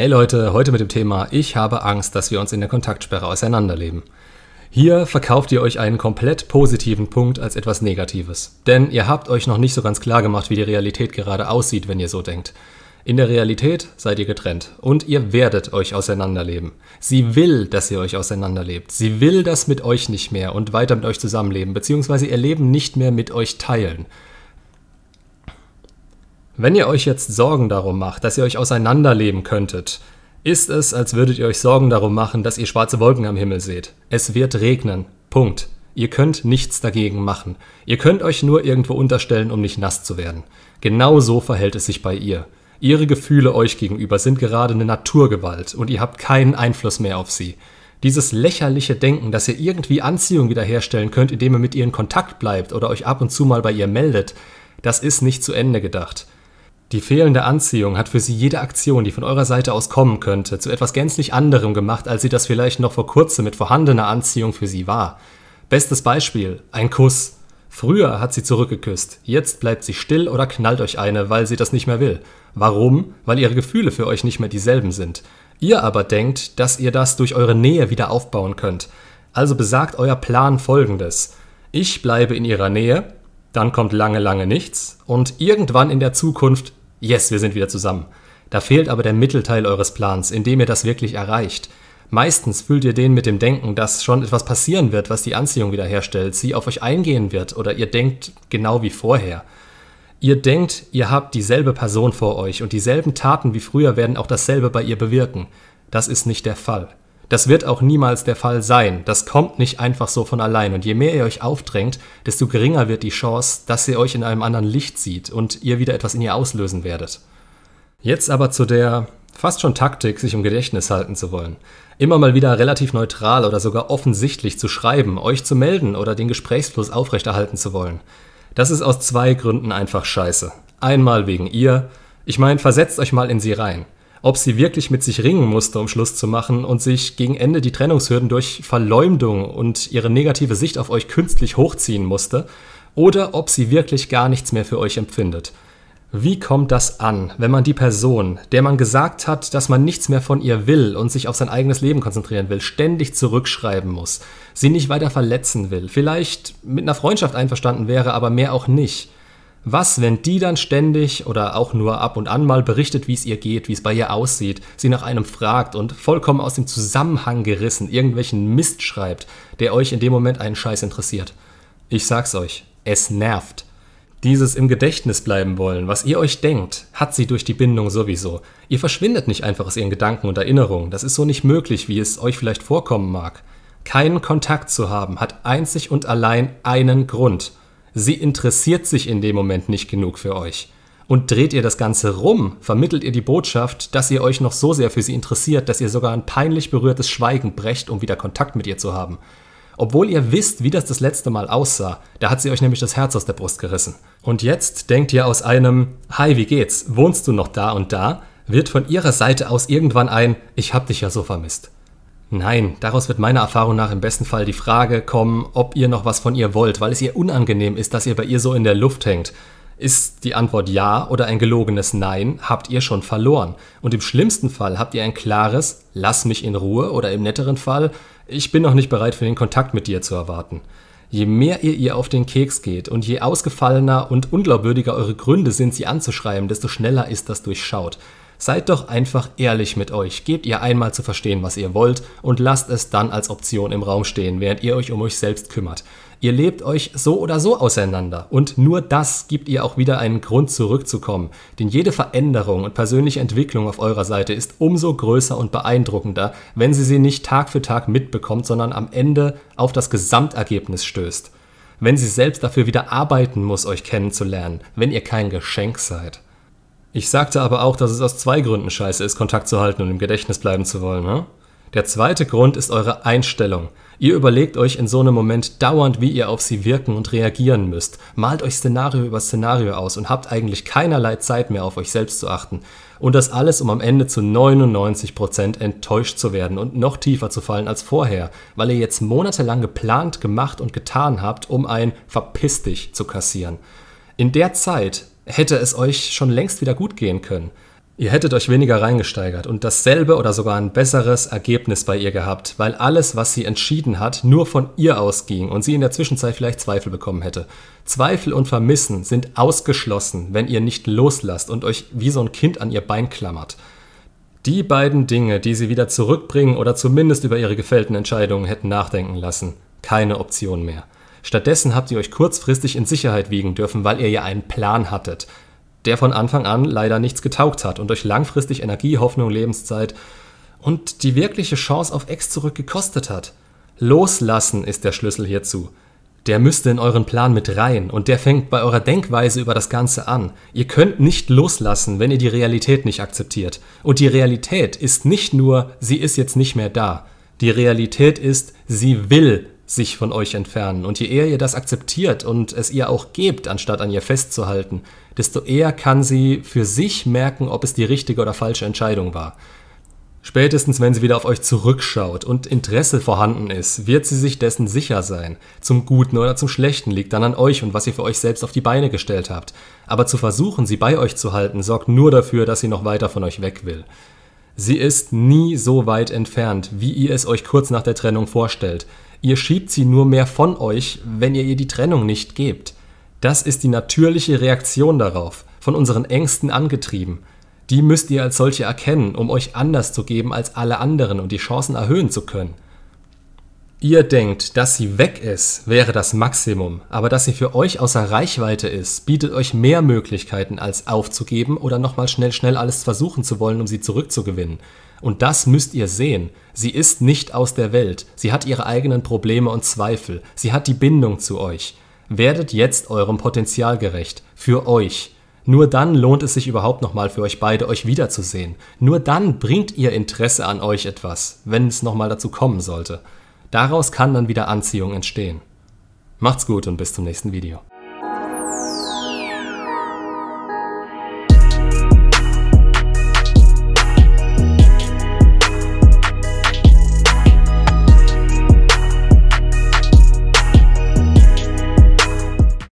Hey Leute, heute mit dem Thema Ich habe Angst, dass wir uns in der Kontaktsperre auseinanderleben. Hier verkauft ihr euch einen komplett positiven Punkt als etwas Negatives. Denn ihr habt euch noch nicht so ganz klar gemacht, wie die Realität gerade aussieht, wenn ihr so denkt. In der Realität seid ihr getrennt und ihr werdet euch auseinanderleben. Sie will, dass ihr euch auseinanderlebt. Sie will das mit euch nicht mehr und weiter mit euch zusammenleben, beziehungsweise ihr Leben nicht mehr mit euch teilen. Wenn ihr euch jetzt Sorgen darum macht, dass ihr euch auseinanderleben könntet, ist es, als würdet ihr euch Sorgen darum machen, dass ihr schwarze Wolken am Himmel seht. Es wird regnen. Punkt. Ihr könnt nichts dagegen machen. Ihr könnt euch nur irgendwo unterstellen, um nicht nass zu werden. Genau so verhält es sich bei ihr. Ihre Gefühle euch gegenüber sind gerade eine Naturgewalt und ihr habt keinen Einfluss mehr auf sie. Dieses lächerliche Denken, dass ihr irgendwie Anziehung wiederherstellen könnt, indem ihr mit ihr in Kontakt bleibt oder euch ab und zu mal bei ihr meldet, das ist nicht zu Ende gedacht. Die fehlende Anziehung hat für sie jede Aktion, die von eurer Seite aus kommen könnte, zu etwas gänzlich anderem gemacht, als sie das vielleicht noch vor kurzem mit vorhandener Anziehung für sie war. Bestes Beispiel, ein Kuss. Früher hat sie zurückgeküsst, jetzt bleibt sie still oder knallt euch eine, weil sie das nicht mehr will. Warum? Weil ihre Gefühle für euch nicht mehr dieselben sind. Ihr aber denkt, dass ihr das durch eure Nähe wieder aufbauen könnt. Also besagt euer Plan folgendes. Ich bleibe in ihrer Nähe, dann kommt lange, lange nichts und irgendwann in der Zukunft yes, wir sind wieder zusammen. Da fehlt aber der Mittelteil eures Plans, in dem ihr das wirklich erreicht. Meistens füllt ihr den mit dem Denken, dass schon etwas passieren wird, was die Anziehung wiederherstellt, sie auf euch eingehen wird oder ihr denkt genau wie vorher. Ihr denkt, ihr habt dieselbe Person vor euch und dieselben Taten wie früher werden auch dasselbe bei ihr bewirken. Das ist nicht der Fall. Das wird auch niemals der Fall sein. Das kommt nicht einfach so von allein. Und je mehr ihr euch aufdrängt, desto geringer wird die Chance, dass sie euch in einem anderen Licht sieht und ihr wieder etwas in ihr auslösen werdet. Jetzt aber zu der fast schon Taktik, sich im Gedächtnis halten zu wollen. Immer mal wieder relativ neutral oder sogar offensichtlich zu schreiben, euch zu melden oder den Gesprächsfluss aufrechterhalten zu wollen. Das ist aus zwei Gründen einfach scheiße. Einmal wegen ihr. Ich meine, versetzt euch mal in sie rein ob sie wirklich mit sich ringen musste, um Schluss zu machen und sich gegen Ende die Trennungshürden durch Verleumdung und ihre negative Sicht auf euch künstlich hochziehen musste, oder ob sie wirklich gar nichts mehr für euch empfindet. Wie kommt das an, wenn man die Person, der man gesagt hat, dass man nichts mehr von ihr will und sich auf sein eigenes Leben konzentrieren will, ständig zurückschreiben muss, sie nicht weiter verletzen will, vielleicht mit einer Freundschaft einverstanden wäre, aber mehr auch nicht? Was, wenn die dann ständig oder auch nur ab und an mal berichtet, wie es ihr geht, wie es bei ihr aussieht, sie nach einem fragt und vollkommen aus dem Zusammenhang gerissen irgendwelchen Mist schreibt, der euch in dem Moment einen Scheiß interessiert? Ich sag's euch, es nervt. Dieses im Gedächtnis bleiben wollen, was ihr euch denkt, hat sie durch die Bindung sowieso. Ihr verschwindet nicht einfach aus ihren Gedanken und Erinnerungen. Das ist so nicht möglich, wie es euch vielleicht vorkommen mag. Keinen Kontakt zu haben hat einzig und allein einen Grund. Sie interessiert sich in dem Moment nicht genug für euch. Und dreht ihr das Ganze rum, vermittelt ihr die Botschaft, dass ihr euch noch so sehr für sie interessiert, dass ihr sogar ein peinlich berührtes Schweigen brecht, um wieder Kontakt mit ihr zu haben. Obwohl ihr wisst, wie das das letzte Mal aussah, da hat sie euch nämlich das Herz aus der Brust gerissen. Und jetzt denkt ihr aus einem Hi, wie geht's? Wohnst du noch da und da? wird von ihrer Seite aus irgendwann ein Ich hab dich ja so vermisst. Nein, daraus wird meiner Erfahrung nach im besten Fall die Frage kommen, ob ihr noch was von ihr wollt, weil es ihr unangenehm ist, dass ihr bei ihr so in der Luft hängt. Ist die Antwort ja oder ein gelogenes Nein, habt ihr schon verloren. Und im schlimmsten Fall habt ihr ein klares Lass mich in Ruhe oder im netteren Fall Ich bin noch nicht bereit für den Kontakt mit dir zu erwarten. Je mehr ihr ihr auf den Keks geht und je ausgefallener und unglaubwürdiger eure Gründe sind, sie anzuschreiben, desto schneller ist das durchschaut. Seid doch einfach ehrlich mit euch, gebt ihr einmal zu verstehen, was ihr wollt und lasst es dann als Option im Raum stehen, während ihr euch um euch selbst kümmert. Ihr lebt euch so oder so auseinander und nur das gibt ihr auch wieder einen Grund zurückzukommen, denn jede Veränderung und persönliche Entwicklung auf eurer Seite ist umso größer und beeindruckender, wenn sie sie nicht Tag für Tag mitbekommt, sondern am Ende auf das Gesamtergebnis stößt. Wenn sie selbst dafür wieder arbeiten muss, euch kennenzulernen, wenn ihr kein Geschenk seid. Ich sagte aber auch, dass es aus zwei Gründen scheiße ist, Kontakt zu halten und im Gedächtnis bleiben zu wollen. Ne? Der zweite Grund ist eure Einstellung. Ihr überlegt euch in so einem Moment dauernd, wie ihr auf sie wirken und reagieren müsst. Malt euch Szenario über Szenario aus und habt eigentlich keinerlei Zeit mehr auf euch selbst zu achten. Und das alles, um am Ende zu 99% enttäuscht zu werden und noch tiefer zu fallen als vorher, weil ihr jetzt monatelang geplant, gemacht und getan habt, um ein Verpiss dich zu kassieren. In der Zeit hätte es euch schon längst wieder gut gehen können. Ihr hättet euch weniger reingesteigert und dasselbe oder sogar ein besseres Ergebnis bei ihr gehabt, weil alles, was sie entschieden hat, nur von ihr ausging und sie in der Zwischenzeit vielleicht Zweifel bekommen hätte. Zweifel und Vermissen sind ausgeschlossen, wenn ihr nicht loslasst und euch wie so ein Kind an ihr Bein klammert. Die beiden Dinge, die sie wieder zurückbringen oder zumindest über ihre gefällten Entscheidungen hätten nachdenken lassen, keine Option mehr. Stattdessen habt ihr euch kurzfristig in Sicherheit wiegen dürfen, weil ihr ja einen Plan hattet der von Anfang an leider nichts getaugt hat und euch langfristig Energie, Hoffnung, Lebenszeit und die wirkliche Chance auf Ex zurück gekostet hat. Loslassen ist der Schlüssel hierzu. Der müsste in euren Plan mit rein und der fängt bei eurer Denkweise über das Ganze an. Ihr könnt nicht loslassen, wenn ihr die Realität nicht akzeptiert. Und die Realität ist nicht nur, sie ist jetzt nicht mehr da. Die Realität ist, sie will sich von euch entfernen. Und je eher ihr das akzeptiert und es ihr auch gebt, anstatt an ihr festzuhalten, desto eher kann sie für sich merken, ob es die richtige oder falsche Entscheidung war. Spätestens, wenn sie wieder auf euch zurückschaut und Interesse vorhanden ist, wird sie sich dessen sicher sein. Zum Guten oder zum Schlechten liegt dann an euch und was ihr für euch selbst auf die Beine gestellt habt. Aber zu versuchen, sie bei euch zu halten, sorgt nur dafür, dass sie noch weiter von euch weg will. Sie ist nie so weit entfernt, wie ihr es euch kurz nach der Trennung vorstellt. Ihr schiebt sie nur mehr von euch, wenn ihr ihr die Trennung nicht gebt. Das ist die natürliche Reaktion darauf, von unseren Ängsten angetrieben. Die müsst ihr als solche erkennen, um euch anders zu geben als alle anderen und die Chancen erhöhen zu können. Ihr denkt, dass sie weg ist, wäre das Maximum, aber dass sie für euch außer Reichweite ist, bietet euch mehr Möglichkeiten als aufzugeben oder nochmal schnell schnell alles versuchen zu wollen, um sie zurückzugewinnen. Und das müsst ihr sehen. Sie ist nicht aus der Welt. Sie hat ihre eigenen Probleme und Zweifel. Sie hat die Bindung zu euch. Werdet jetzt eurem Potenzial gerecht. Für euch. Nur dann lohnt es sich überhaupt nochmal für euch beide, euch wiederzusehen. Nur dann bringt ihr Interesse an euch etwas, wenn es nochmal dazu kommen sollte. Daraus kann dann wieder Anziehung entstehen. Macht's gut und bis zum nächsten Video.